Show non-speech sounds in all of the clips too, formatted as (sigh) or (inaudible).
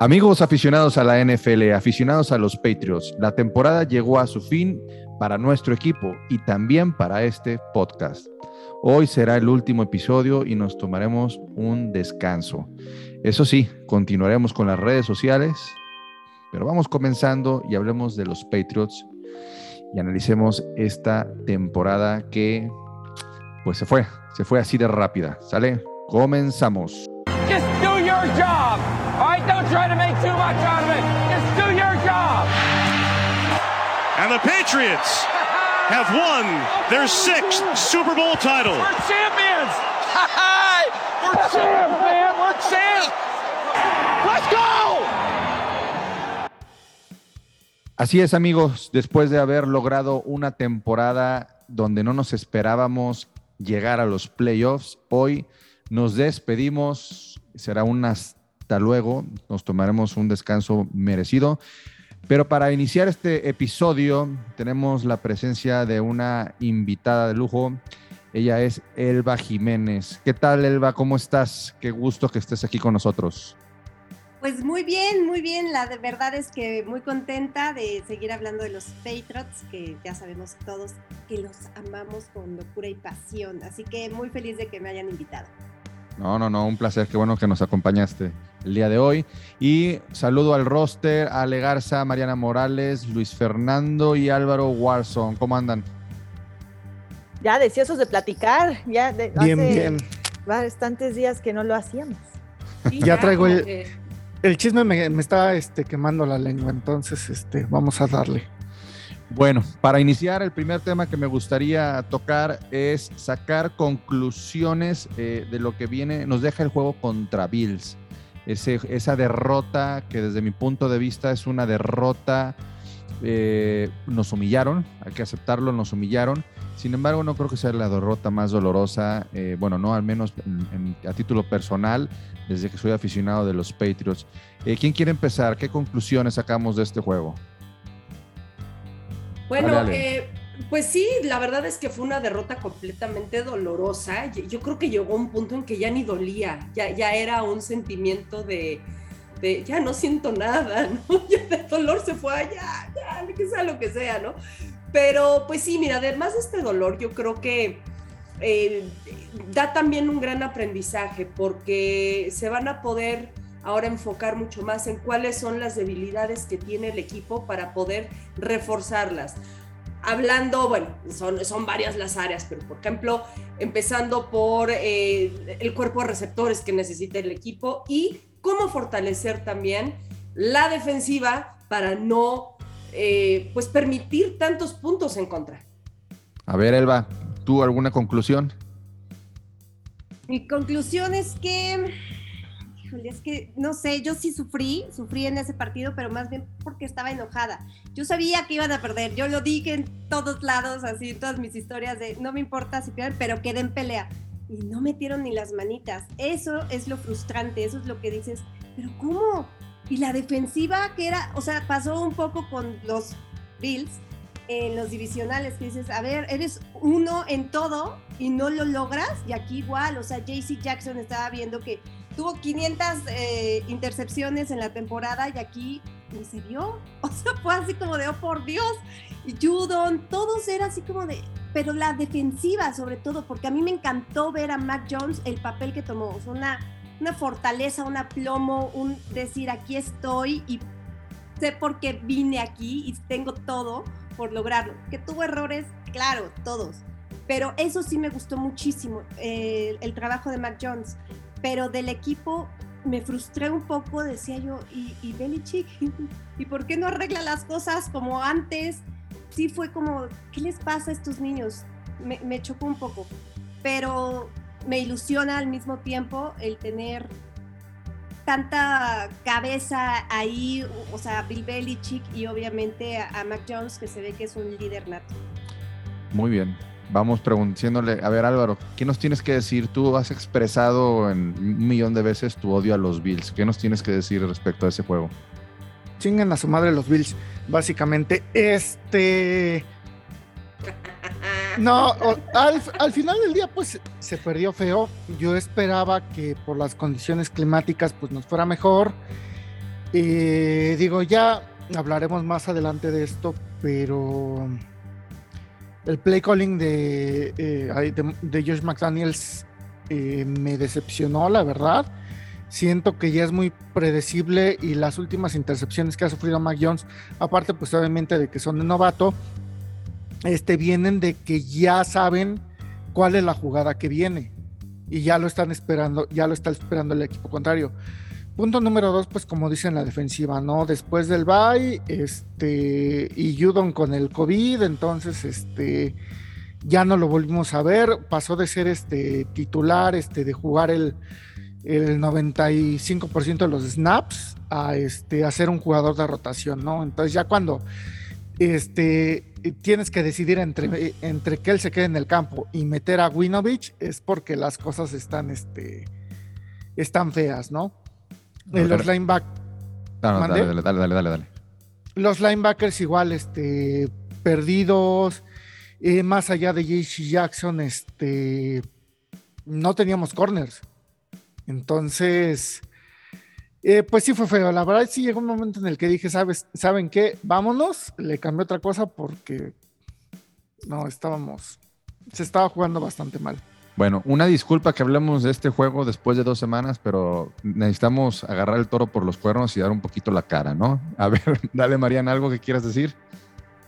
Amigos aficionados a la NFL, aficionados a los Patriots, la temporada llegó a su fin para nuestro equipo y también para este podcast. Hoy será el último episodio y nos tomaremos un descanso. Eso sí, continuaremos con las redes sociales, pero vamos comenzando y hablemos de los Patriots y analicemos esta temporada que pues se fue, se fue así de rápida. ¿Sale? Comenzamos. Try to make too much out of it. Just do your job. And the Patriots have won their sixth Super Bowl title. We're champions. (laughs) We're champs, man. We're champs. Let's go. Así es, amigos, después de haber logrado una temporada donde no nos esperábamos llegar a los playoffs, hoy nos despedimos. Será un hasta luego. Nos tomaremos un descanso merecido. Pero para iniciar este episodio tenemos la presencia de una invitada de lujo. Ella es Elba Jiménez. ¿Qué tal, Elba? ¿Cómo estás? Qué gusto que estés aquí con nosotros. Pues muy bien, muy bien. La verdad es que muy contenta de seguir hablando de los Patriots, que ya sabemos todos que los amamos con locura y pasión. Así que muy feliz de que me hayan invitado. No, no, no, un placer. Qué bueno que nos acompañaste el día de hoy. Y saludo al roster, a Ale Garza, Mariana Morales, Luis Fernando y Álvaro Warson. ¿Cómo andan? Ya deseosos de platicar, ya de, Bien, hace bien. bastantes días que no lo hacíamos. Sí, Ya traigo el- que- El chisme me, me está este, quemando la lengua, entonces este, vamos a darle. Bueno, para iniciar, el primer tema que me gustaría tocar es sacar conclusiones eh, de lo que viene, nos deja el juego contra Bills. Ese- esa derrota que desde mi punto de vista es una derrota, eh, nos humillaron, hay que aceptarlo, nos humillaron. Sin embargo, no creo que sea la derrota más dolorosa, eh, bueno, no al menos en- a título personal, desde que soy aficionado de los Patriots. ¿Quién quiere empezar? ¿Qué conclusiones sacamos de este juego? Bueno, Dale, dale. eh, pues sí, la verdad es que fue una derrota completamente dolorosa. Yo, creo que llegó un punto en que ya ni dolía, ya, ya era un sentimiento de, de, ya no siento nada, (laughs) ¿no? Ya el dolor se fue, ya, ya, que sea lo que sea, ¿no? Pero pues sí, mira, además de este dolor, yo creo que eh, da también un gran aprendizaje porque se van a poder ahora enfocar mucho más en cuáles son las debilidades que tiene el equipo para poder reforzarlas. Hablando, bueno, son, son varias las áreas, pero por ejemplo, empezando por eh, el cuerpo de receptores que necesita el equipo y cómo fortalecer también la defensiva para no eh, pues permitir tantos puntos en contra. A ver, Elba, ¿tú alguna conclusión? Mi conclusión es que, híjole, es que no sé, yo sí sufrí, sufrí en ese partido, pero más bien porque estaba enojada. Yo sabía que iban a perder, yo lo dije en todos lados, así en todas mis historias de no me importa si pierden, pero quedé en pelea. Y no metieron ni las manitas. Eso es lo frustrante, eso es lo que dices, pero ¿cómo? Y la defensiva que era, o sea, pasó un poco con los Bills en los divisionales, que dices, a ver, eres uno en todo y no lo logras, y aquí igual, o sea, JC Jackson estaba viendo que tuvo 500 eh, intercepciones en la temporada y aquí ni se vio, o sea, fue así como de, oh por Dios, Judon, todos era así como de, pero la defensiva sobre todo, porque a mí me encantó ver a Mac Jones el papel que tomó, o sea, una, una fortaleza, un aplomo, un decir, aquí estoy y sé por qué vine aquí y tengo todo por lograrlo. Que tuvo errores, claro, todos. Pero eso sí me gustó muchísimo, eh, el trabajo de Mac Jones. Pero del equipo me frustré un poco, decía yo, ¿y, Belichick? (laughs) ¿Y por qué no arregla las cosas como antes? Sí fue como, ¿qué les pasa a estos niños? Me, me chocó un poco. Pero me ilusiona al mismo tiempo el tener tanta cabeza ahí, o sea, Bill Belichick y obviamente a, a Mac Jones, que se ve que es un líder nato. Muy bien. Vamos preguntándole, a ver Álvaro, ¿qué nos tienes que decir? Tú has expresado en un millón de veces tu odio a los Bills. ¿Qué nos tienes que decir respecto a ese juego? Chingan a su madre los Bills, básicamente. Este. No, al, al final del día, pues se perdió feo. Yo esperaba que por las condiciones climáticas, pues nos fuera mejor. Eh, digo, ya hablaremos más adelante de esto, pero el play calling de, eh, de, Josh McDaniels eh, me decepcionó, la verdad. Siento que ya es muy predecible y las últimas intercepciones que ha sufrido Mac Jones, aparte pues obviamente de que son de novato, este, vienen de que ya saben cuál es la jugada que viene y ya lo están esperando, ya lo está esperando el equipo contrario. Punto número dos, pues como dicen la defensiva, ¿no? Después del bye, este, y Judon con el COVID, entonces, este, ya no lo volvimos a ver, pasó de ser este titular, este, de jugar el, el 95% de los snaps a, este, a ser un jugador de rotación, ¿no? Entonces ya cuando este, tienes que decidir entre, entre que él se quede en el campo y meter a Winovich, es porque las cosas están, este, están feas, ¿no? No, los linebackers. No, no, ¿Mande? dale, dale, dale, dale, dale. Los linebackers igual, este, perdidos. eh, más allá de JC Jackson, este, no teníamos corners. Entonces, eh, pues sí fue feo. La verdad sí llegó un momento en el que dije, ¿sabes? ¿saben qué? Vámonos. Le cambié otra cosa porque no, estábamos, se estaba jugando bastante mal. Bueno, una disculpa que hablemos de este juego después de dos semanas, pero necesitamos agarrar el toro por los cuernos y dar un poquito la cara, ¿no? A ver, (laughs) dale, Mariana, algo que quieras decir.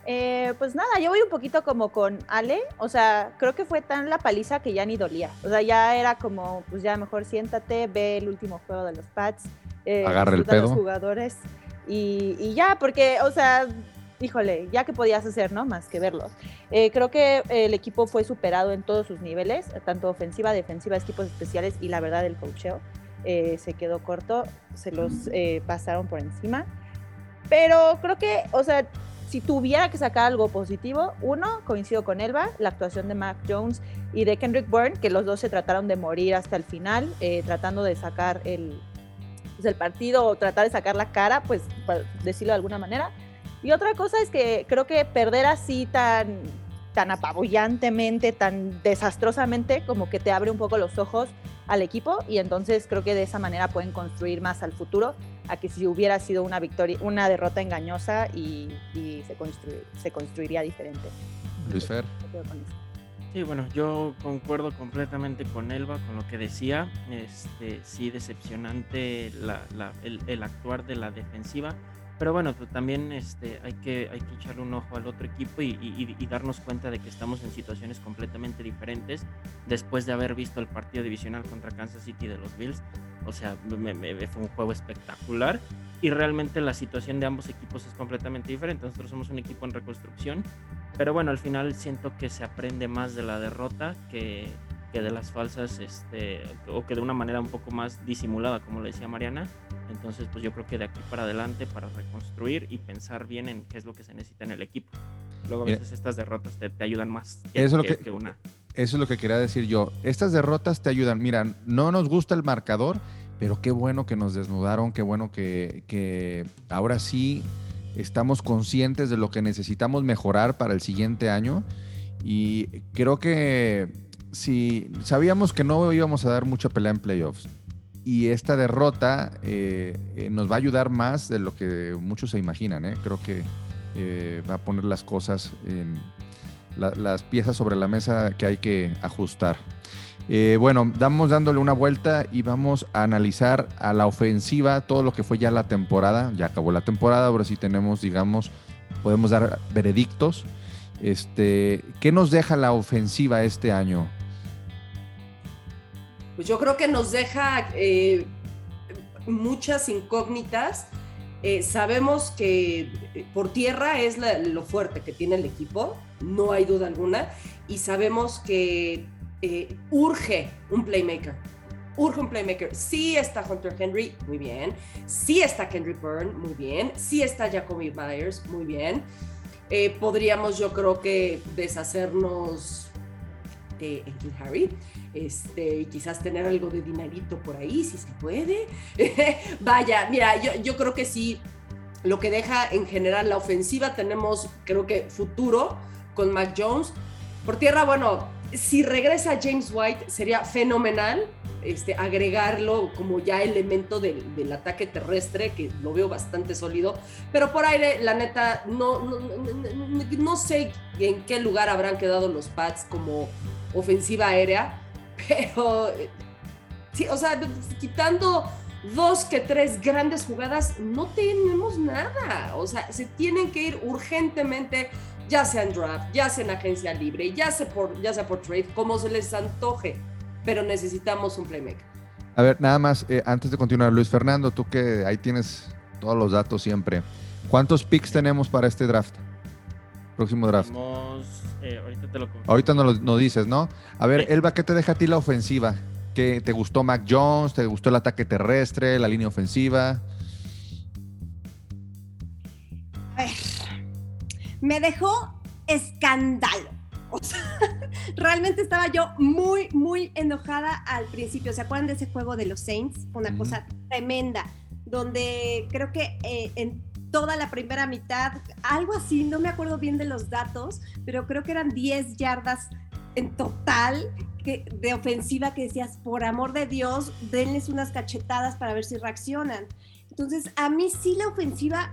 Eh, pues nada, yo voy un poquito como con Ale, o sea, creo que fue tan la paliza que ya ni dolía, o sea, ya era como, pues ya mejor siéntate, ve el último juego de los Pats, eh, Agarra el de los pedo. jugadores y, y ya, porque, o sea, híjole, ya que podías hacer, ¿no? Más que verlos. Eh, creo que el equipo fue superado en todos sus niveles, tanto ofensiva, defensiva, equipos especiales y la verdad el coacheo eh, se quedó corto, se los eh, pasaron por encima. Pero creo que, o sea, si tuviera que sacar algo positivo, uno, coincido con Elba, la actuación de Mac Jones y de Kendrick Bourne, que los dos se trataron de morir hasta el final, eh, tratando de sacar el, pues, el partido o tratar de sacar la cara, pues, para decirlo de alguna manera. Y otra cosa es que creo que perder así tan, tan apabullantemente, tan desastrosamente, como que te abre un poco los ojos al equipo y entonces creo que de esa manera pueden construir más al futuro a que si hubiera sido una victoria, una derrota engañosa y, y se, construir, se construiría diferente. Luis Fer. Sí, bueno, yo concuerdo completamente con Elba, con lo que decía. Este, sí, decepcionante la- la- el, el actuar de la defensiva. Pero bueno, pues también este, hay, que, hay que echarle un ojo al otro equipo y, y- y darnos cuenta de que estamos en situaciones completamente diferentes después de haber visto el partido divisional contra Kansas City de los Bills. O sea, me- me- fue un juego espectacular y realmente la situación de ambos equipos es completamente diferente. Nosotros somos un equipo en reconstrucción, pero bueno, al final siento que se aprende más de la derrota que, que de las falsas, este, o que de una manera un poco más disimulada, como le decía Mariana. Entonces, pues yo creo que de aquí para adelante, para reconstruir y pensar bien en qué es lo que se necesita en el equipo. Luego a Mira. veces estas derrotas te, te ayudan más Eso es lo que- una. Eso es lo que quería decir yo. Estas derrotas te ayudan. Mira, no nos gusta el marcador, pero qué bueno que nos desnudaron, qué bueno que, que ahora sí estamos conscientes de lo que necesitamos mejorar para el siguiente año. Y creo que si sabíamos que no íbamos a dar mucha pelea en playoffs. Y esta derrota eh, eh, nos va a ayudar más de lo que muchos se imaginan. ¿eh? Creo que eh, va a poner las cosas en, la- las piezas sobre la mesa que hay que ajustar. Bueno, vamos dándole una vuelta y vamos a analizar a la ofensiva todo lo que fue ya la temporada. Ya acabó la temporada, ahora sí tenemos, digamos, podemos dar veredictos. Este, ¿Qué nos deja la ofensiva este año? Pues yo creo que nos deja eh, muchas incógnitas. Eh, sabemos que eh, por tierra es lo fuerte que tiene el equipo, no hay duda alguna, y sabemos que urge un playmaker. Urge un playmaker. Sí está Hunter Henry, muy bien. Sí está Kendrick Byrne, muy bien. Sí está Jacoby Myers, muy bien. Podríamos, yo creo que, deshacernos de Ekin Harry este, y quizás tener algo de dinerito por ahí, si se puede. (laughs) Vaya, mira, yo, yo creo que sí, lo que deja en general la ofensiva, tenemos, creo que, futuro con Mac Jones. Por tierra, bueno, si regresa James White sería fenomenal, este, agregarlo como ya elemento del, del ataque terrestre, que lo veo bastante sólido. Pero por aire, la neta, no, no- no- no sé en qué lugar habrán quedado los Pats como ofensiva aérea, pero sí, o sea, quitando dos que tres grandes jugadas, no tenemos nada. O sea, se tienen que ir urgentemente, ya sea en draft, ya sea en agencia libre, ya sea por, ya sea por trade, como se les antoje. Pero necesitamos un playmaker. A ver, nada más, eh, antes de continuar, Luis Fernando, tú que ahí tienes todos los datos siempre. ¿Cuántos picks tenemos para este draft? Próximo draft. Tenemos, eh, ahorita te lo. Ahorita lo nos dices, ¿no? A ver, Sí. Elba, ¿qué te deja a ti la ofensiva? ¿Qué, ¿Te gustó Mac Jones? ¿Te gustó el ataque terrestre? ¿La línea ofensiva? A ver, me dejó escándalo. O sea, (laughs) realmente estaba yo muy, muy enojada al principio. ¿Se acuerdan de ese juego de los Saints? Una cosa tremenda, donde creo que eh, en toda la primera mitad, algo así, no me acuerdo bien de los datos, pero creo que eran 10 yardas en total que, de ofensiva que decías, por amor de Dios, denles unas cachetadas para ver si reaccionan. Entonces, a mí sí la ofensiva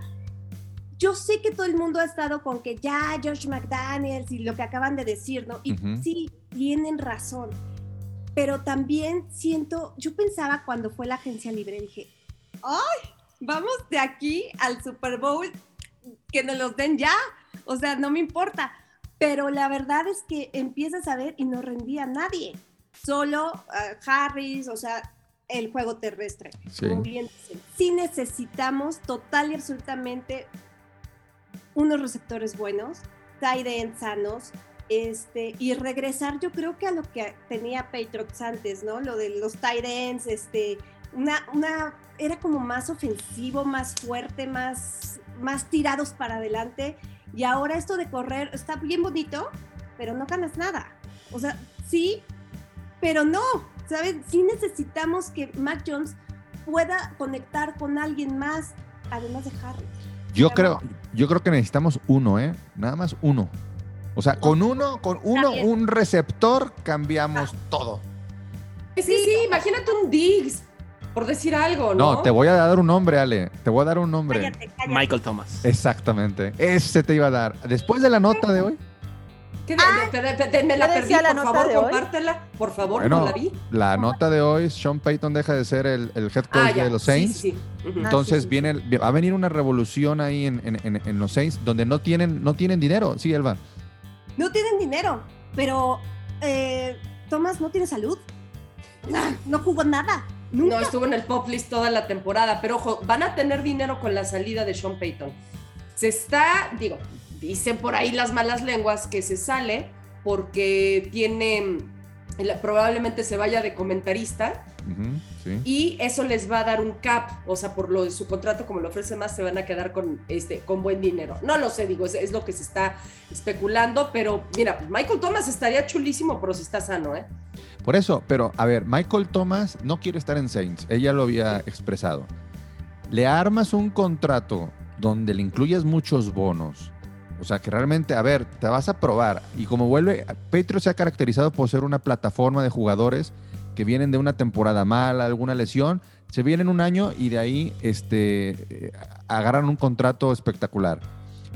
yo sé que todo el mundo ha estado con que ya Josh McDaniels y lo que acaban de decir, ¿no? Y sí, tienen razón. Pero también siento, yo pensaba cuando fue la agencia libre, dije, ¡ay! Vamos de aquí al Super Bowl, que nos los den ya. O sea, no me importa. Pero la verdad es que empiezas a ver y no rendía nadie. Solo ah, Harris, o sea, el juego terrestre. Sí. Como bien dicen. Sí necesitamos total y absolutamente unos receptores buenos, tight ends sanos, este, y regresar yo creo que a lo que tenía Patriots antes, ¿no? Lo de los tight ends, este, una, una, era como más ofensivo, más fuerte, más, más tirados para adelante, y ahora esto de correr está bien bonito, pero no ganas nada. O sea, sí, pero no, ¿sabes? Sí necesitamos que Mac Jones pueda conectar con alguien más, además de Harry. Yo creo, yo creo que necesitamos uno, ¿eh? Nada más uno. O sea, con uno, con uno, un receptor, cambiamos todo. Es que sí, imagínate un Diggs, por decir algo, ¿no? No, te voy a dar un nombre, Ale. Te voy a dar un nombre. Cállate, cállate. Michael Thomas. Exactamente. Ese te iba a dar. Después de la nota de hoy, ¿Qué de- de- de- de- me la ¿qué perdí, la por nota favor, de hoy? compártela. Por favor, Bueno, no la vi. la nota de hoy, Sean Payton deja de ser el, el head coach Ah, de los Saints. sí. Ah, Entonces sí, sí, viene, va a venir una revolución ahí en, en- en- en los Saints donde no tienen, no tienen dinero. Sí, Elba. No tienen dinero, pero eh, Tomás no tiene salud. No, no jugó nada. Nunca. No, estuvo en el pop list toda la temporada, pero ojo, van a tener dinero con la salida de Sean Payton. Se está, digo, dicen por ahí las malas lenguas que se sale porque tiene, probablemente se vaya de comentarista sí. y eso les va a dar un cap, o sea, por lo de su contrato, como lo ofrece más, se van a quedar con, este, con buen dinero. No lo sé, digo, es, es lo que se está especulando, pero mira, Michael Thomas estaría chulísimo, pero si está sano, ¿eh? Por eso, pero a ver, Michael Thomas no quiere estar en Saints. Ella lo había expresado. Le armas un contrato donde le incluyes muchos bonos. O sea, que realmente, a ver, te vas a probar. Y como vuelve, Patriots se ha caracterizado por ser una plataforma de jugadores que vienen de una temporada mala, alguna lesión, se vienen un año y de ahí este, eh, agarran un contrato espectacular.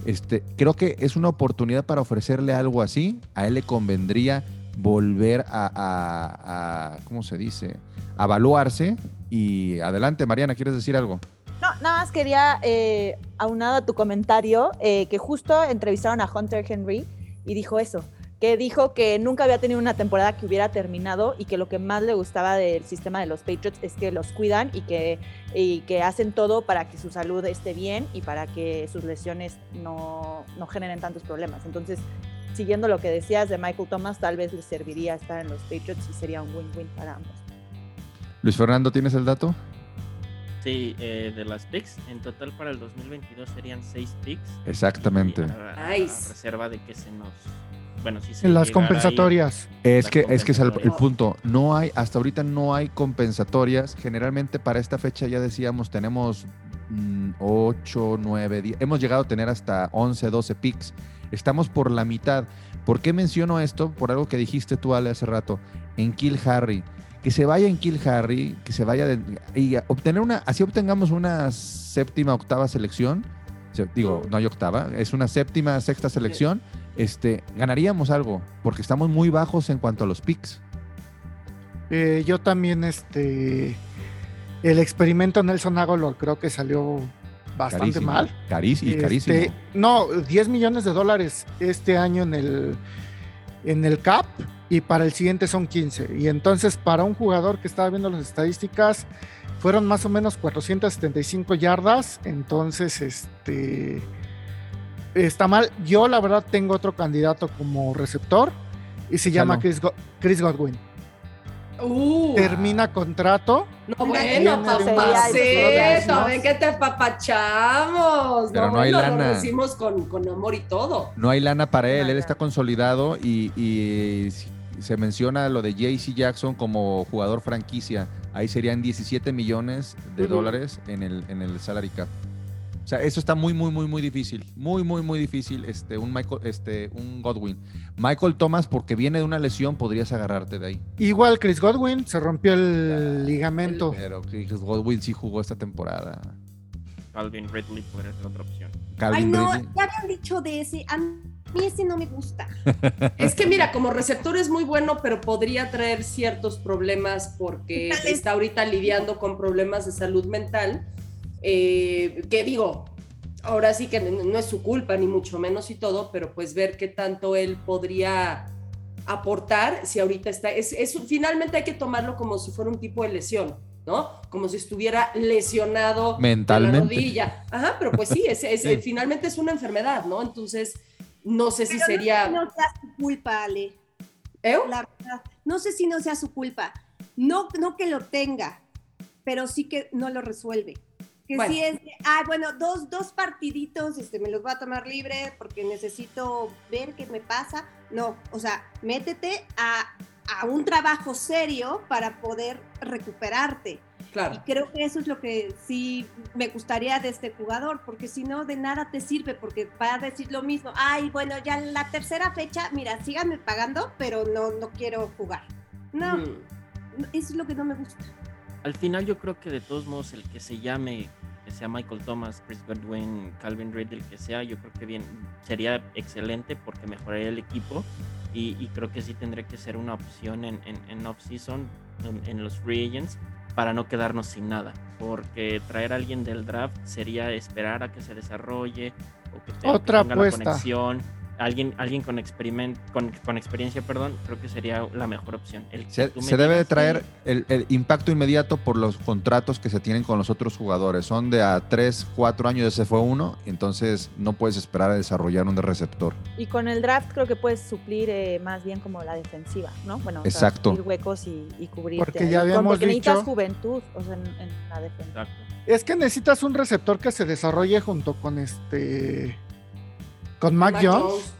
Este, creo que es una oportunidad para ofrecerle algo así. A él le convendría volver a, ¿cómo se dice? A evaluarse. Y adelante, Mariana, ¿quieres decir algo? No, nada más quería, eh, aunado a tu comentario, eh, que justo entrevistaron a Hunter Henry y dijo eso, que dijo que nunca había tenido una temporada que hubiera terminado y que lo que más le gustaba del sistema de los Patriots es que los cuidan y que, y que hacen todo para que su salud esté bien y para que sus lesiones no, no generen tantos problemas. Entonces, siguiendo lo que decías de Michael Thomas, tal vez les serviría estar en los Patriots y sería un win-win para ambos. Luis Fernando, ¿tienes el dato? Sí, eh, de las picks, en total para el 2022 serían 6 picks. Exactamente. Y a- a- Nice. a reserva de que se nos. Bueno, sí se En las ahí. compensatorias. Es Las que, es que es el, punto. No hay, hasta ahorita no hay compensatorias. Generalmente para esta fecha ya decíamos, tenemos 8, 9, 10. Hemos llegado a tener hasta 11, 12 picks. Estamos por la mitad. ¿Por qué menciono esto? Por algo que dijiste tú, Ale, hace rato. En Kill Harry. que se vaya en Kill Harry, que se vaya de, y obtener una, así obtengamos una séptima, octava selección, digo, no hay octava, es una séptima, sexta selección, este, ganaríamos algo, porque estamos muy bajos en cuanto a los picks. Eh, yo también, este, el experimento Nelson Aguilar creo que salió bastante Carísimo, mal. Carísimo, Este, carísimo. No, 10 millones de dólares este año en el, en el CAP y para el siguiente son 15. Y entonces para un jugador que estaba viendo las estadísticas, fueron más o menos 475 yardas. Entonces, este está mal. Yo la verdad tengo otro candidato como receptor y se llama. Chris, Go- Chris Godwin. Uh, Termina contrato. No, bueno, papacito, ven que te apapachamos. Pero no hay bueno, lana. Lo decimos con, con amor y todo. No hay lana para él, No, él está consolidado y, y se menciona lo de JC Jackson como jugador franquicia. Ahí serían 17 millones de dólares en el, en el salary cap. O sea, eso está muy, muy, muy, muy difícil. Muy, muy, muy difícil. Este, un Michael, este, un Godwin. Michael Thomas, porque viene de una lesión, podrías agarrarte de ahí. Igual Chris Godwin se rompió el ligamento. Pero Chris Godwin sí jugó esta temporada. Calvin Ridley podría ser otra opción. Ay, Calvin no, Ridley. ya habían dicho de ese. A mí ese no me gusta. (laughs) Es que mira, como receptor es muy bueno, pero podría traer ciertos problemas porque está ahorita lidiando con problemas de salud mental. Eh, que digo, ahora sí que no es su culpa, ni mucho menos y todo, pero pues ver qué tanto él podría aportar si ahorita está. Es, es- finalmente hay que tomarlo como si fuera un tipo de lesión, ¿no? Como si estuviera lesionado de Mentalmente. la rodilla. Ajá, pero pues sí, es, es- Sí. finalmente es una enfermedad, ¿no? Entonces, no sé si Pero sería. No, sé si no sea su culpa, Ale. ¿Eh? La verdad. No sé si no sea su culpa. No, no que lo tenga, pero sí que no lo resuelve. Que Bueno. sí es, de, ah, bueno, dos, dos partiditos, este, me los voy a tomar libre porque necesito ver qué me pasa. No, o sea, métete a, a un trabajo serio para poder recuperarte. Y Claro. creo que eso es lo que sí me gustaría de este jugador, porque si no, de nada te sirve, porque va a decir lo mismo. Ay, bueno, ya la tercera fecha, mira, síganme pagando, pero no, no quiero jugar. No, Mm. eso es lo que no me gusta. Al final yo creo que de todos modos el que se llame, que sea Michael Thomas, Chris Godwin, Calvin Ridley, el que sea, yo creo que bien sería excelente porque mejoraría el equipo y, y creo que sí tendría que ser una opción en, en, en off-season, en, en los free agents, para no quedarnos sin nada. Porque traer a alguien del draft sería esperar a que se desarrolle o que, te- que Otra tenga la conexión. Alguien, alguien con, experiment, con, con experiencia, perdón, creo que sería la mejor opción. El Se, se debe de traer el, el impacto inmediato por los contratos que se tienen con los otros jugadores. Son de a 3, 4 años, ese fue uno, entonces no puedes esperar a desarrollar un de receptor. Y con el draft creo que puedes suplir eh, más bien como la defensiva, ¿no? Bueno, o sea, Exacto. huecos y, y cubrir. Porque ya habíamos porque necesitas dicho- juventud o sea, en, en la defensa. Exacto. Es que necesitas un receptor que se desarrolle junto con este. Con Mac, Mac Jones.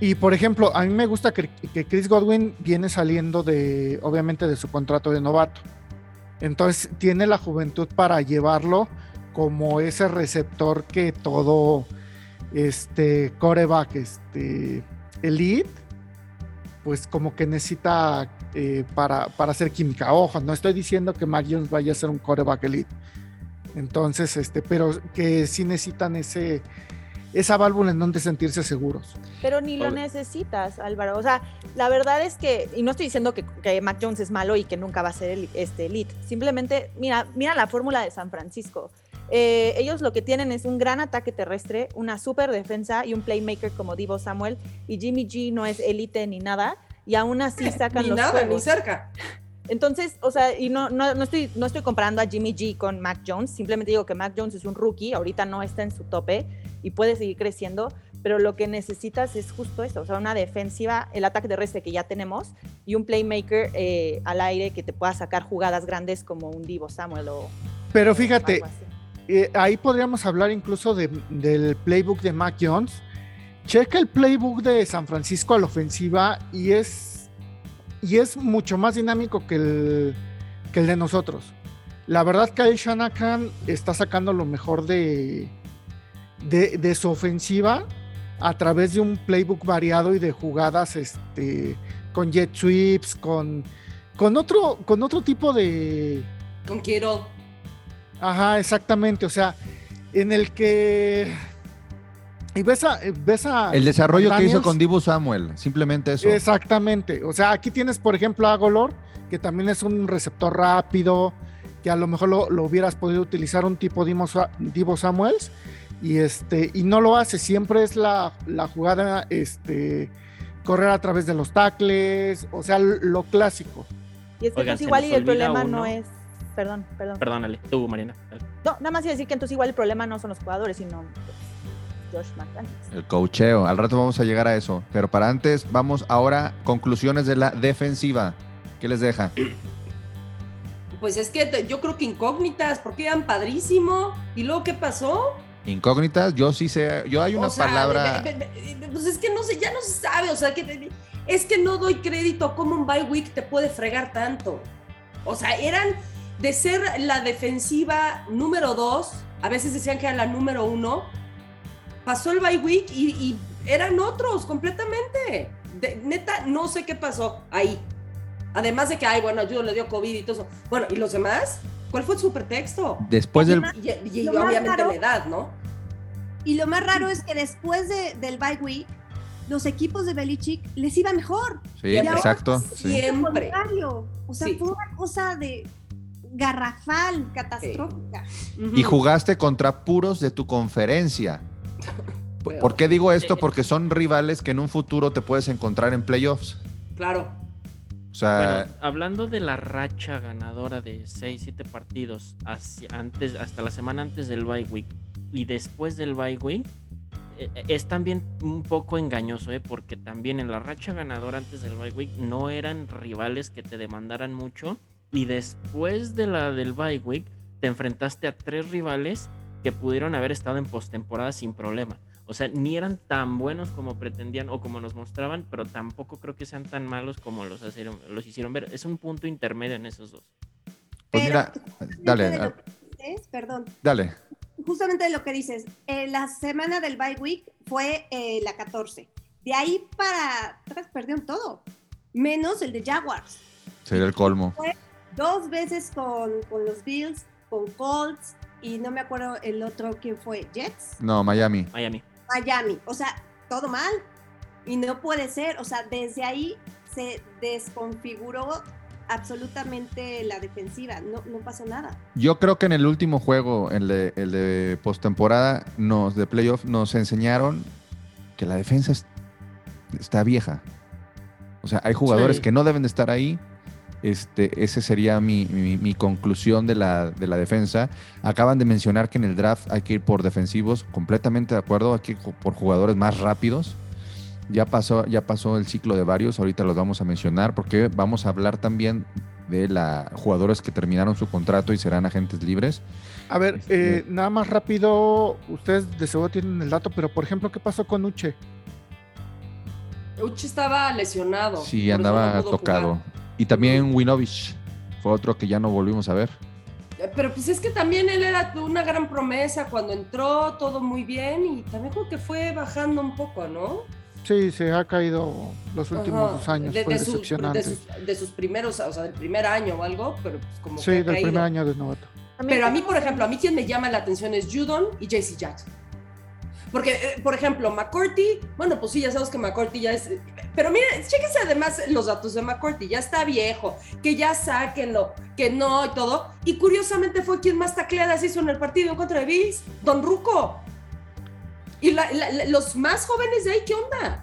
Y por ejemplo, a mí me gusta que, que Chris Godwin viene saliendo de, obviamente, de su contrato de novato. Entonces tiene la juventud para llevarlo como ese receptor que todo este coreback, este elite, pues como que necesita eh, para, para hacer química. Ojo, no estoy diciendo que Mac Jones vaya a ser un coreback elite. Entonces, este, pero que sí necesitan ese, esa válvula en donde sentirse seguros. Pero ni lo necesitas, Álvaro. O sea, la verdad es que, y no estoy diciendo que, que Mac Jones es malo y que nunca va a ser el, este elite. Simplemente, mira, mira la fórmula de San Francisco. Eh, ellos lo que tienen es un gran ataque terrestre, una super defensa y un playmaker como Divo Samuel. Y Jimmy G no es elite ni nada. Y aún así (laughs) sacan Ni los nada, ni juegos. cerca. Entonces, o sea, y no, no, no, estoy, no estoy comparando a Jimmy G con Mac Jones, simplemente digo que Mac Jones es un rookie, ahorita no está en su tope y puede seguir creciendo, pero lo que necesitas es justo eso, o sea, una defensiva, el ataque terrestre que ya tenemos y un playmaker eh, al aire que te pueda sacar jugadas grandes como un Divo Samuel o Pero fíjate, eh, ahí podríamos hablar incluso de- del playbook de Mac Jones. Checa el playbook de San Francisco a la ofensiva y es, y es mucho más dinámico que el, que el de nosotros. La verdad que el Shanahan está sacando lo mejor de, de, de su ofensiva a través de un playbook variado y de jugadas este, con jet sweeps, con, con otro, con otro tipo de. Con Kittle. Ajá, exactamente. O sea, en el que. Y ves a. ves a El desarrollo que hizo con Dibu Samuel, simplemente eso. Exactamente. O sea, aquí tienes, por ejemplo, a Golor, que también es un receptor rápido, que a lo mejor lo, lo hubieras podido utilizar un tipo Divo, Divo Samuels, y este, y no lo hace. Siempre es la, la jugada, este, correr a través de los tackles, o sea, lo clásico. Y es que Oigan, entonces igual y el problema uno. no es. Perdón, perdón. Perdónale, tú, Mariana. dale. No, nada más iba a decir que entonces igual el problema no son los jugadores, sino pues, Josh McDaniels. El cocheo. Al rato vamos a llegar a eso. Pero para antes, vamos ahora conclusiones de la defensiva. ¿Qué les deja? Pues es que yo creo que incógnitas, porque iban padrísimo. ¿Y luego qué pasó? Incógnitas, yo sí sé, yo hay una O sea, palabra. Pues es que no sé, ya no se sabe. O sea, que es que no doy crédito a cómo un bye week te puede fregar tanto. O sea, eran de ser la defensiva número dos, a veces decían que era la número uno. Pasó el bye week y, y eran otros completamente. De- neta, no sé qué pasó ahí. Además de que, ay, bueno, yo le dio COVID y todo eso. Bueno, ¿y los demás? ¿Cuál fue su pretexto? Después del. Y, obviamente raro- la edad, ¿no? Y lo más raro es que después de- del bye week, los equipos de Belichick les iba mejor. Sí, Y exacto. Siempre. O sea, Sí. fue una cosa de garrafal, catastrófica. Y jugaste contra puros de tu conferencia. ¿Por- (laughs) Pero- ¿Por qué digo esto? Porque son rivales que en un futuro te puedes encontrar en playoffs. Claro. Bueno, hablando de la racha ganadora de 6, 7 partidos antes, hasta la semana antes del bye week y después del bye week, eh, eh, es también un poco engañoso, ¿eh? porque también en la racha ganadora antes del bye week no eran rivales que te demandaran mucho y después de la del bye week te enfrentaste a tres rivales que pudieron haber estado en postemporada sin problema. O sea, ni eran tan buenos como pretendían o como nos mostraban, pero tampoco creo que sean tan malos como los, hicieron- los hicieron ver. Es un punto intermedio en esos dos. pues mira, dale, de lo ah, dices, perdón, dale. justamente de lo que dices, eh, la semana del bye week fue eh, la 14. De ahí para atrás perdieron todo, menos el de Jaguars. Sería el colmo. Dos veces con, con los Bills, con Colts y no me acuerdo el otro quién fue, Jets, No, Miami. Miami. Miami. O sea, todo mal. Y no puede ser. O sea, desde ahí se desconfiguró absolutamente la defensiva. No, no pasó nada. Yo creo que en el último juego, el de, el de postemporada, nos, de playoff, nos enseñaron que la defensa es- está vieja. O sea, hay jugadores Sí. que no deben de estar ahí. Este, ese sería mi, mi- mi conclusión de la, de la defensa. Acaban de mencionar que en el draft hay que ir por defensivos, completamente de acuerdo, hay que ir por jugadores más rápidos. Ya pasó, ya pasó el ciclo de varios, ahorita los vamos a mencionar porque vamos a hablar también de la jugadores que terminaron su contrato y serán agentes libres. A ver, Este- eh, nada más rápido, ustedes de seguro tienen el dato, pero por ejemplo, ¿qué pasó con Uche? Uchi estaba lesionado. Sí, andaba no tocado. jugar. Y también Winovich fue otro que ya no volvimos a ver. Eh, Pero pues es que también él era una gran promesa cuando entró, todo muy bien y también creo que fue bajando un poco, ¿no? Sí, se ha caído los últimos dos años, de, fue de sus- de sus, de sus primeros, o sea, del primer año o algo, pero pues como Sí, que ha del caído. primer año de novato. Pero a mí, por ejemplo, a mí quien me llama la atención es Judon y JC Jackson. Porque, eh, por ejemplo, McCourty, bueno, pues sí, ya sabemos que McCourty ya es. Pero miren, chéquense además los datos de McCourty, ya está viejo, que ya sáquenlo, que no y todo. Y curiosamente fue quien más tacleadas hizo en el partido en contra de Bills, Don Ruco. Y la- la- la- los más jóvenes de ahí, ¿qué onda?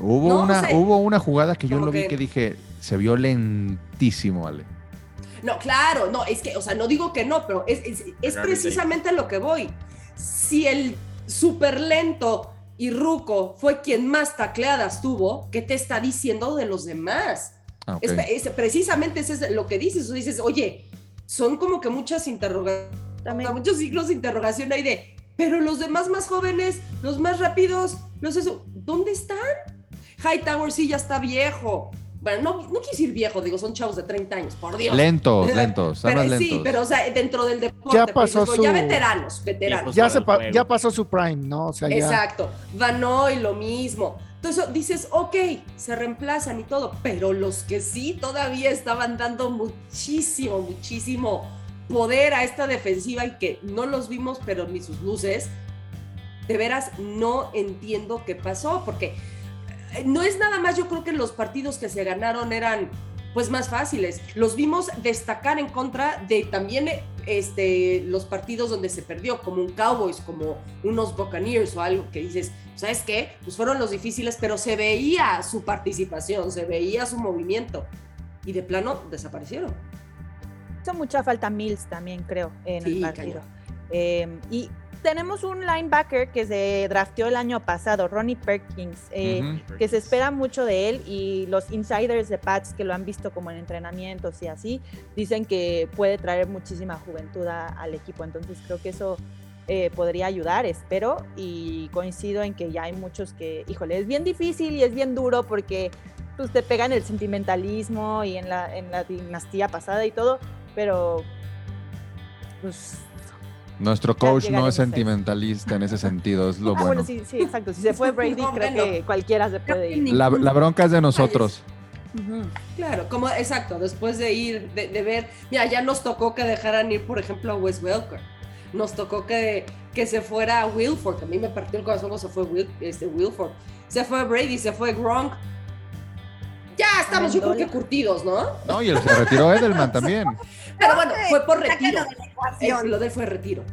Hubo, No una, hubo una jugada que yo lo vi que- que dije, se vio lentísimo, Ale. No, claro, no, es que, o sea, no digo que no, pero es, es- es precisamente a lo que voy. Si el súper lento y Ruco fue quien más tacleadas tuvo, ¿qué te está diciendo de los demás? Ah. Es- es- precisamente eso es lo que dices. Tú dices, oye, son como que muchas interrogaciones, muchos signos de interrogación ahí de, pero los demás más jóvenes, los más rápidos, los eso, ¿dónde están? Hightower sí ya está viejo. Bueno, no, no quiero decir viejo, digo, son chavos de 30 años, por Dios. Lentos, (laughs) lentos, están Pero más sí, lentos. pero o sea, dentro del deporte, Ya pues, pasó digo, ya su- veteranos, veteranos. Ya, se pa- juego. ya pasó su prime, ¿no? O sea, ya. Exacto. Vanoy lo mismo. Entonces dices, ok, se reemplazan y todo, pero los que sí todavía estaban dando muchísimo, muchísimo poder a esta defensiva y que no los vimos, pero ni sus luces, de veras no entiendo qué pasó, porque no es nada más, yo creo que los partidos que se ganaron eran pues más fáciles. Los vimos destacar en contra de también este, los partidos donde se perdió, como un Cowboys, como unos Buccaneers o algo que dices, ¿sabes qué? Pues fueron los difíciles, pero se veía su participación, se veía su movimiento. Y de plano desaparecieron. Hizo mucha falta Mills también, creo, en Sí, el partido. Eh, y tenemos un linebacker que se drafteó el año pasado, Ronnie Perkins, eh, que se espera mucho de él y los insiders de Pats que lo han visto como en entrenamientos y así, dicen que puede traer muchísima juventud a- al equipo. Entonces creo que eso eh, podría ayudar, espero, y coincido en que ya hay muchos que, híjole, es bien difícil y es bien duro porque pues, te pegan el sentimentalismo y en la, en la dinastía pasada y todo, pero pues Nuestro coach no es sentimentalista en ese sentido, es lo Ah, bueno. bueno, sí, sí, exacto. Si se fue Brady, No, creo que cualquiera se puede ir. La, la bronca es de nosotros. Claro, como exacto, después de ir, de, de ver, mira, ya nos tocó que dejaran ir, por ejemplo, a Wes Welker. Nos tocó que, que se fuera a Wilford, a mí me partió el corazón cuando se fue Wil- este, Wilford. Se fue Brady, se fue Gronk. Ya estamos, yo creo que curtidos, ¿no? No, y el, se retiró Edelman (laughs) también. Pero bueno, fue por retiro. de lo de él fue retiro.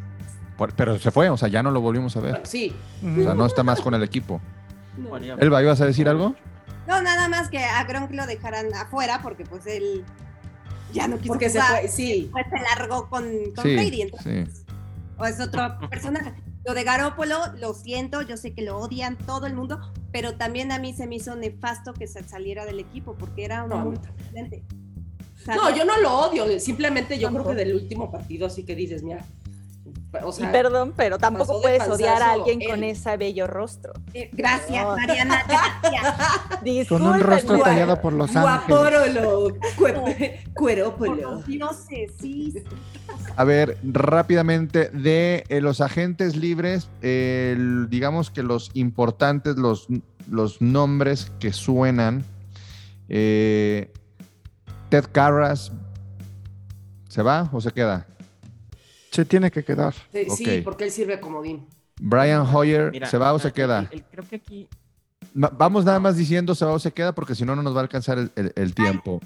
Por- pero se fue, o sea, ya no lo volvimos a ver. Bueno, sí. O sea, no está más con el equipo. No. Elba, ¿ibas a decir algo? No, nada más que a Gronk lo dejaran afuera porque pues él ya no quiso Porque se fue, sí. pues se largó con, con Sí, Brady. Entonces, sí. o es otro personaje. Lo de Garópolo, lo siento, yo sé que lo odian todo el mundo, pero también a mí se me hizo nefasto que se saliera del equipo porque era un No, muy excelente. No, yo no lo odio, simplemente yo creo que del último partido, así que dices, mira, o Y perdón, pero tampoco de puedes odiar a alguien él. con ese bello rostro. Eh, Gracias, No. Mariana, (laughs) gracias. Con un rostro tallado por Los Ángeles. guapórolo, cue- Por cuerópolo. dioses, sí. A ver, rápidamente, de eh, los agentes libres, eh, digamos que los importantes, los, los nombres que suenan, eh, Ted Carras, ¿se va o se queda? Se tiene que quedar. Sí, porque él sirve como Dean. Brian Hoyer, Mira, ¿se va o se queda? el- creo que aquí Vamos nada más diciendo se va o se queda porque si no, no nos va a alcanzar el, el- el tiempo.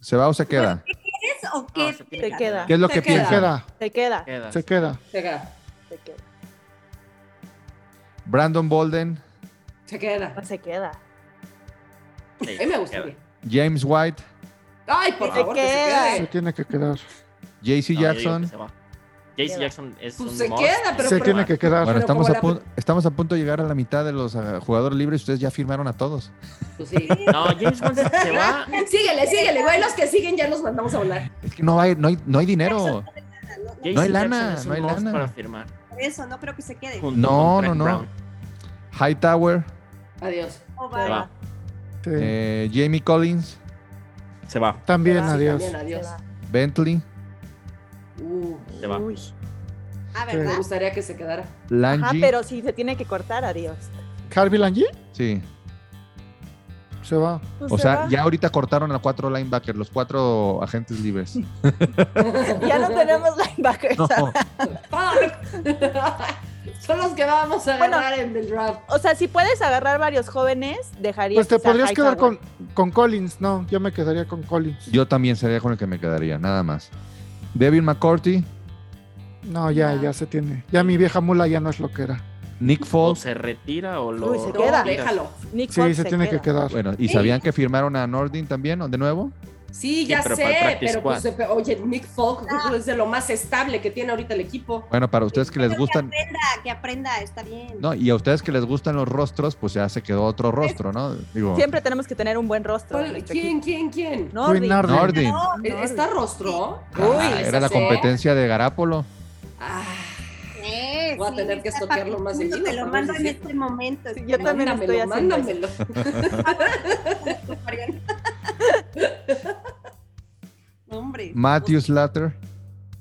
¿Se va o se queda? ¿Es o qué? No, se queda. ¿Qué es lo Se que queda. Queda, Se queda. se queda. Se queda. Se queda. Brandon Bolden, Se queda. Se queda. Sí, A mí me gustaría. James White, Ay, por Se favor, que se queda. Se quede. tiene que quedar. JC No, yo digo que Jackson. se va. JC. Jackson es Pues un se queda, pero Se pero- tiene que quedar. Bueno, Pero estamos como a, la- punto, estamos a punto de llegar a la mitad de los ah, jugadores libres. Ustedes ya firmaron a todos. Pues sí. (laughs) No, James Bond se (laughs) va. Síguele, síguele, güey. Los que siguen ya los mandamos a volar. Es que no hay, no hay, no hay dinero. JC No hay Jackson lana, es un no hay lana. para firmar. Por eso, no creo que se quede. junto No, con no, no. Brown. Hightower, Adiós. O Se va. va. Sí. eh, Jamie Collins, Se va. También, Se va. adiós. También adiós. Se va. Bentley, Uh, Se va. Uy. Ah, me ¿verdad? gustaría que se quedara. Ajá, Langy. pero si se tiene que cortar, adiós. Harvey Lange Sí. se va. Pues O se sea, va. ya ahorita cortaron a cuatro linebackers, los cuatro agentes libres. (laughs) Ya no tenemos (laughs) linebackers. No. (laughs) Son los que vamos a Bueno. agarrar en el draft. O sea, si puedes agarrar varios jóvenes, dejaría Pues te podrías quedar con, con Collins. No, yo me quedaría con Collins. yo también sería con el que me quedaría, nada más. Devin McCourty, No, ya, ya se tiene. Ya mi vieja mula ya no es lo que era. Nick O Foles. se retira o lo. Uy, se No, queda. déjalo. Nick Sí, Foles se tiene que queda. quedar. Bueno, ¿y sabían que firmaron a Nordin también, o de nuevo? Sí, ya pero sé, pero pues, oye, Nick Folk (laughs) es de lo más estable que tiene ahorita el equipo. Bueno, para ustedes que les gustan, Que aprenda, que aprenda, está bien. no, y a ustedes que les gustan los rostros, pues ya se quedó otro rostro, ¿no? Digo, Siempre tenemos que tener un buen rostro. en ¿Cuál- nuestro ¿Quién, quién, quién? Nardin. Nordin. No, ¿E- ¿Está rostro? Ah, Uy, era la sé. competencia de Garápolo. Ah, eh, Voy a tener que estoquearlo más seguido Te lo mando en este momento. Sí, yo también mándamelo, estoy haciendo mándamelo. (laughs) (laughs) Matthew Slater,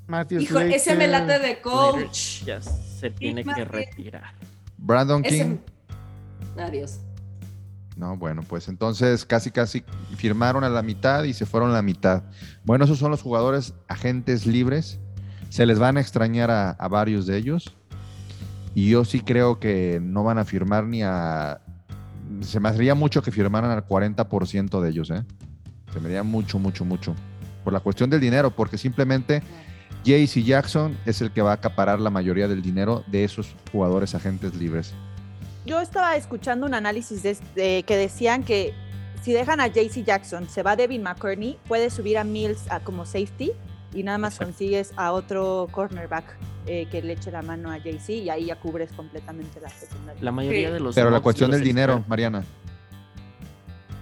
Matthew Hijo, ese me Slater. late de coach. Ya se tiene que que- retirar. Brandon Ese- King, Adiós. No, bueno, pues entonces casi casi firmaron a la mitad y se fueron a la mitad. Bueno, esos son los jugadores agentes libres. Se les van a extrañar a, a varios de ellos. Y yo sí creo que no van a firmar ni a... Se me haría mucho que firmaran al 40% de ellos, ¿eh? Se me haría mucho, mucho, mucho. Por la cuestión del dinero, porque simplemente JC Jackson es el que va a acaparar la mayoría del dinero de esos jugadores agentes libres. Yo estaba escuchando un análisis de, de- que decían que si dejan a JC Jackson, se va Devin McCurney, puede subir a Mills a como safety y nada más Exacto. consigues a otro cornerback eh, que le eche la mano a JC y ahí ya cubres completamente la secundaria. La mayoría Sí. de los. Pero la cuestión del dinero, Mariana.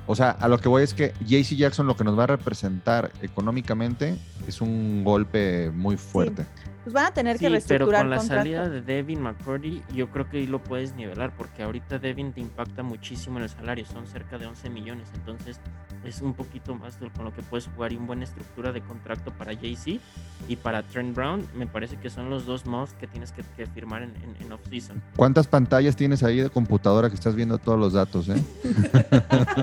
O sea, a lo que voy es que JC Jackson lo que nos va a representar económicamente es un golpe muy fuerte. Pues van a tener que Sí, pero reestructurar con la contrato. salida de Devin McCurdy, yo creo que ahí lo puedes nivelar, porque ahorita Devin te impacta muchísimo en el salario, son cerca de 11 millones, entonces es un poquito más de- con lo que puedes jugar y una buena estructura de contrato para JC y para Trent Brown, me parece que son los dos most que tienes que, que firmar en, en, en off-season. ¿Cuántas pantallas tienes ahí de computadora que estás viendo todos los datos? eh? (laughs)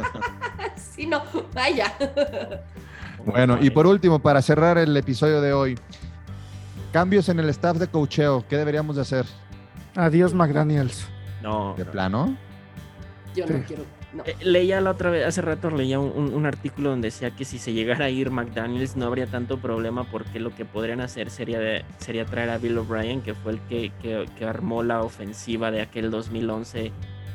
Sí, no, vaya. Bueno, y por último, para cerrar el episodio de hoy, cambios en el staff de cocheo, ¿qué deberíamos de hacer? Adiós, McDaniels. No, ¿De no. plano? Yo no quiero. No. Eh, leía la otra vez, hace rato leía un, un- un artículo donde decía que si se llegara a ir McDaniels no habría tanto problema porque lo que podrían hacer sería, de- sería traer a Bill O'Brien, que fue el que, que- que armó la ofensiva de aquel 2011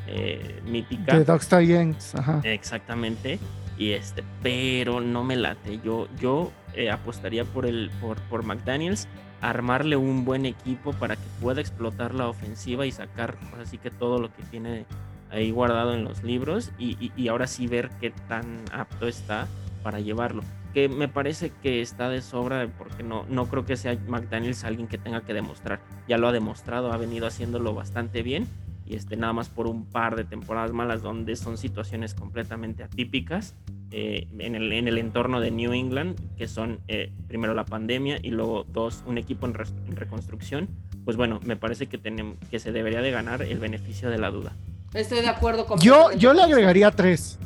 eh, mítica. De Doug Giants. Ajá. Exactamente. Y este, pero no me late. Yo, yo eh, apostaría por el, por, por McDaniels, armarle un buen equipo para que pueda explotar la ofensiva y sacar así que todo lo que tiene ahí guardado en los libros y, y- y ahora sí ver qué tan apto está para llevarlo. Que me parece que está de sobra porque no, no creo que sea McDaniels alguien que tenga que demostrar. Ya lo ha demostrado, ha venido haciéndolo bastante bien y este, nada más por un par de temporadas malas donde son situaciones completamente atípicas eh, en, el, en el entorno de New England, que son eh, primero la pandemia y luego dos, un equipo en, reconstrucción, pues bueno, me parece que, tenemos, que se debería de ganar el beneficio de la duda. Estoy de acuerdo con Yo, yo le agregaría tres.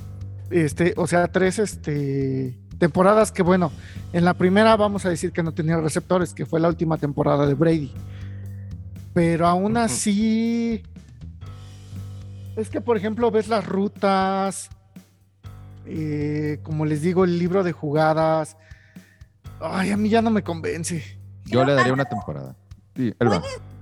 Este, o sea, tres este, temporadas que, bueno, en la primera vamos a decir que no tenía receptores, que fue la última temporada de Brady. Pero aún así. Es que, por ejemplo, ves las rutas. eh, como les digo, el libro de jugadas. Ay, a mí ya no me convence. Yo le daría una temporada. Sí.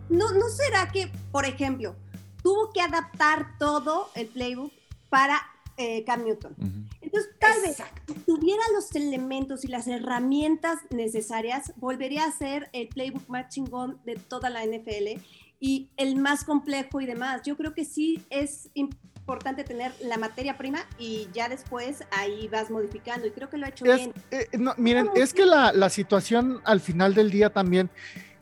¿No, ¿No será que, por ejemplo, tuvo que adaptar todo el playbook para eh, Cam Newton? Entonces, tal vez si tuviera los elementos y las herramientas necesarias, volvería a ser el playbook más chingón de toda la NFL y el más complejo y demás. Yo creo que sí es importante tener la materia prima y ya después ahí vas modificando y creo que lo ha hecho Es- bien. eh, no, miren, es que la, la situación al final del día también,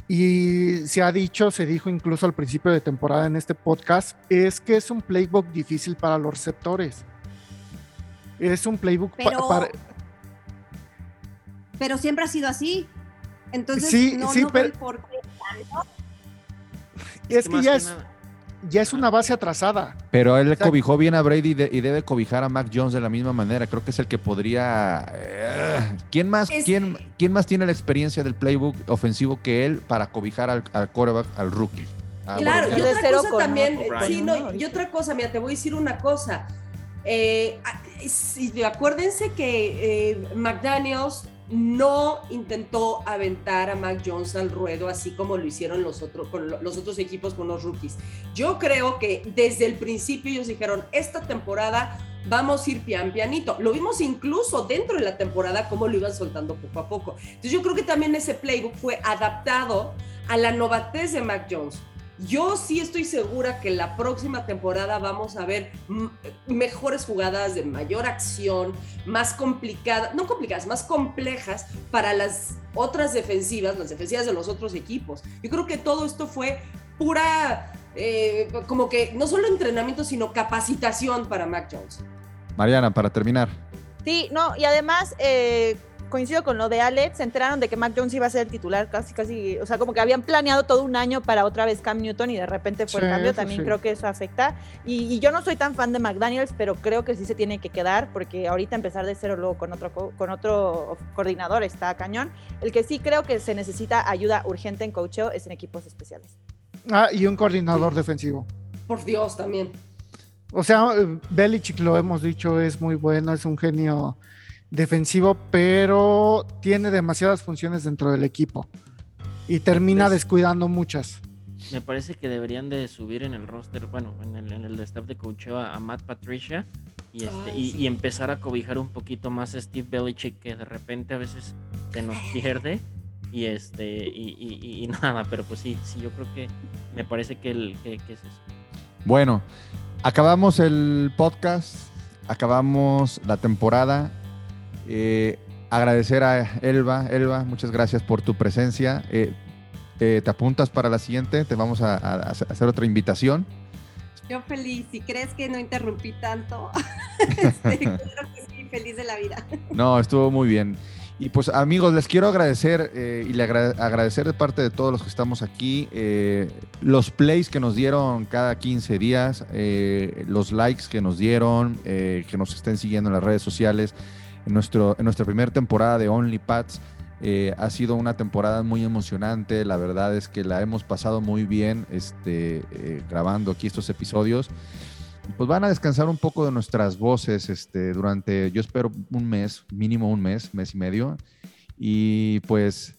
y se ha dicho, se dijo incluso al principio de temporada en este podcast, es que es un playbook difícil para los receptores. Es un playbook pa- Pero- para... Pero siempre ha sido así. Entonces, Sí, no, sí, no pero- veo por qué. Es que ya es, ya es una base atrasada. Pero él Exacto. cobijó bien a Brady de- y debe cobijar a Mac Jones de la misma manera. Creo que es el que podría. eh, ¿quién, más, Es- quién, quién más tiene la experiencia del playbook ofensivo que él para cobijar al, al quarterback, al rookie? Ah, Claro, y de otra cero cosa con también, y otra cosa, mira, te voy a decir una cosa. Eh, acuérdense que eh, McDaniels no intentó aventar a Mac Jones al ruedo así como lo hicieron los, otros equipos con los rookies. Yo creo que desde el principio ellos dijeron, esta temporada vamos a ir pian pianito. Lo vimos incluso dentro de la temporada cómo lo iban soltando poco a poco. Entonces yo creo que también ese playbook fue adaptado a la novatez de Mac Jones. Yo sí estoy segura que la próxima temporada vamos a ver mejores jugadas de mayor acción, más complicadas, no complicadas, más complejas para las otras defensivas, las defensivas de los otros equipos. Yo creo que todo esto fue pura, eh, como que no solo entrenamiento, sino capacitación para Mac Jones. Mariana, para terminar. Sí, no, y además, eh, coincido con lo de Alex, se enteraron de que Mac Jones iba a ser el titular casi, casi, o sea, como que habían planeado todo un año para otra vez Cam Newton y de repente fue el cambio, también sí. creo que eso afecta. Y, y yo no soy tan fan de McDaniels, pero creo que sí se tiene que quedar, porque ahorita empezar de cero luego con otro, co- con otro coordinador está cañón. El que sí creo que se necesita ayuda urgente en coacheo es en equipos especiales. Ah, y un coordinador defensivo. Por Dios, también. O sea, Belichick, lo hemos dicho, es muy bueno, es un genio defensivo, pero tiene demasiadas funciones dentro del equipo y termina Pues- descuidando muchas. Me parece que deberían de subir en el roster, bueno, en el, en el staff de coacheo a, a Matt Patricia y, este, Ay, y, sí. y empezar a cobijar un poquito más a Steve Belichick, que de repente a veces se nos (laughs) pierde. Y este, y, y- y- y (laughs) nada, pero pues sí, sí, yo creo que me parece que, el, que, que es eso. Bueno, acabamos el podcast, acabamos la temporada. Eh, agradecer a Elba. Elba, muchas gracias por tu presencia. Eh, eh, ¿Te apuntas para la siguiente? Te vamos a, a- a hacer otra invitación. Yo feliz, si crees que no interrumpí tanto, (laughs) este, (laughs) claro que sí, feliz de la vida. No, estuvo muy bien. Y pues amigos, les quiero agradecer eh, y le agra- agradecer de parte de todos los que estamos aquí eh, los plays que nos dieron cada 15 días, eh, los likes que nos dieron, eh, que nos estén siguiendo en las redes sociales. En, nuestro, en nuestra primera temporada de OnlyPads eh, ha sido una temporada muy emocionante. La verdad es que la hemos pasado muy bien este, eh, grabando aquí estos episodios pues van a descansar un poco de nuestras voces este, durante, yo espero, un mes, mínimo un mes, mes y medio. Y pues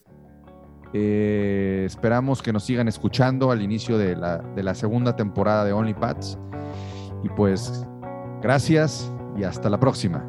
eh, esperamos que nos sigan escuchando al inicio de la, de la segunda temporada de OnlyPads. Y pues gracias y hasta la próxima.